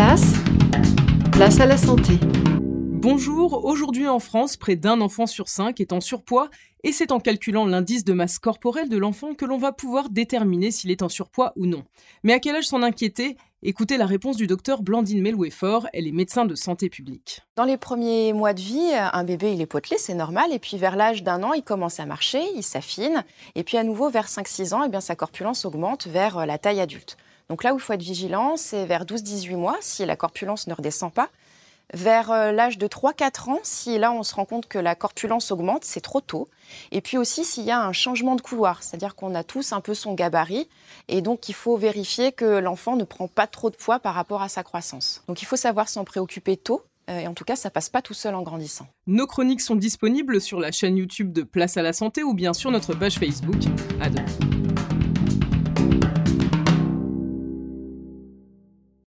place, place à la santé. Bonjour, aujourd'hui en France, près d'un enfant sur cinq est en surpoids et c'est en calculant l'indice de masse corporelle de l'enfant que l'on va pouvoir déterminer s'il est en surpoids ou non. Mais à quel âge s'en inquiéter? Écoutez la réponse du docteur Blandine Melouet-Fort, elle est médecin de santé publique. Dans les premiers mois de vie, un bébé il est potelé, c'est normal, et puis vers l'âge d'un an, il commence à marcher, il s'affine, et puis à nouveau vers 5-6 ans, eh bien, sa corpulence augmente vers euh, la taille adulte. Donc là où il faut être vigilant, c'est vers 12-18 mois, si la corpulence ne redescend pas. Vers euh, l'âge de 3-4 ans, si là on se rend compte que la corpulence augmente, c'est trop tôt. Et puis aussi s'il y a un changement de couloir, c'est-à-dire qu'on a tous un peu son gabarit, et donc il faut vérifier que l'enfant ne prend pas trop de poids par rapport à sa croissance. Donc il faut savoir s'en préoccuper tôt. Euh, et en tout cas, ça passe pas tout seul en grandissant. Nos chroniques sont disponibles sur la chaîne YouTube de Place à la santé ou bien sur notre page Facebook. À.